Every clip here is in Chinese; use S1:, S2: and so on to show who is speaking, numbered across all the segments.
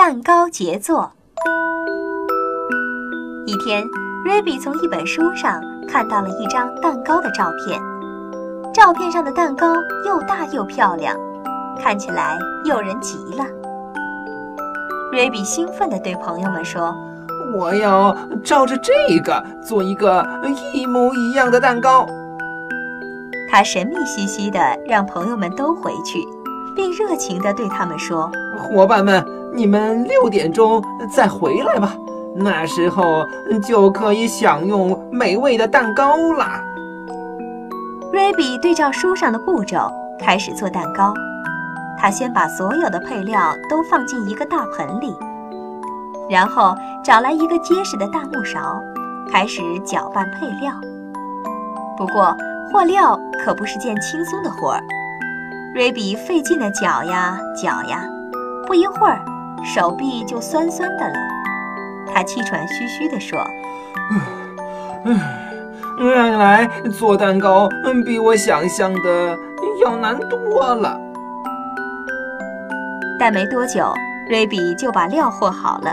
S1: 蛋糕杰作。一天，瑞比从一本书上看到了一张蛋糕的照片。照片上的蛋糕又大又漂亮，看起来诱人极了。瑞比兴奋地对朋友们说：“
S2: 我要照着这个做一个一模一样的蛋糕。”
S1: 他神秘兮兮地让朋友们都回去，并热情地对他们说：“
S2: 伙伴们，你们六点钟再回来吧，那时候就可以享用美味的蛋糕啦。”
S1: 瑞比对照书上的步骤开始做蛋糕。他先把所有的配料都放进一个大盆里，然后找来一个结实的大木勺，开始搅拌配料。不过，和料可不是件轻松的活儿，瑞比费劲地搅呀搅呀，不一会儿手臂就酸酸的了。他气喘吁吁地说：“
S2: 嗯，原来做蛋糕嗯比我想象的要难多了。”
S1: 但没多久，瑞比就把料和好了。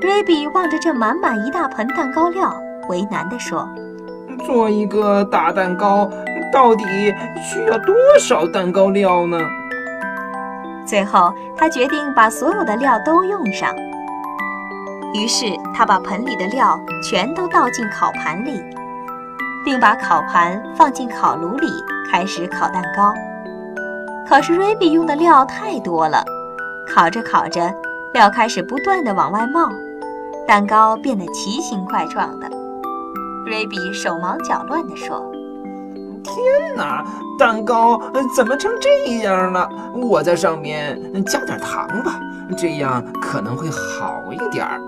S1: 瑞比望着这满满一大盆蛋糕料，为难地说。
S2: 做一个大蛋糕到底需要多少蛋糕料呢？
S1: 最后，他决定把所有的料都用上。于是，他把盆里的料全都倒进烤盘里，并把烤盘放进烤炉里，开始烤蛋糕。可是，瑞比用的料太多了，烤着烤着，料开始不断的往外冒，蛋糕变得奇形怪状的。瑞比手忙脚乱地说：“
S2: 天哪，蛋糕怎么成这样了？我在上面加点糖吧，这样可能会好一点儿。”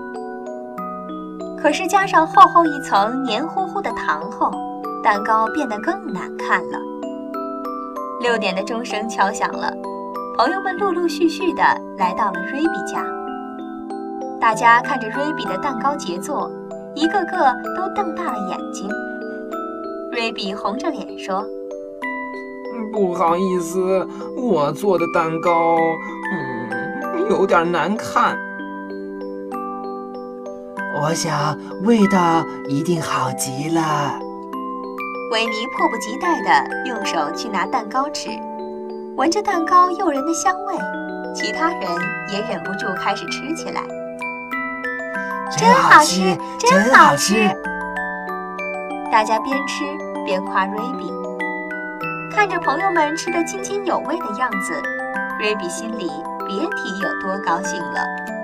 S1: 可是加上厚厚一层黏糊糊的糖后，蛋糕变得更难看了。六点的钟声敲响了，朋友们陆陆续续地来到了瑞比家。大家看着瑞比的蛋糕杰作。一个个都瞪大了眼睛。瑞比红着脸说：“
S2: 不好意思，我做的蛋糕，嗯，有点难看。
S3: 我想味道一定好极了。”
S1: 维尼迫不及待地用手去拿蛋糕吃，闻着蛋糕诱人的香味，其他人也忍不住开始吃起来。
S3: 真好吃，真好吃！
S1: 大家边吃边夸瑞比。看着朋友们吃得津津有味的样子，瑞比心里别提有多高兴了。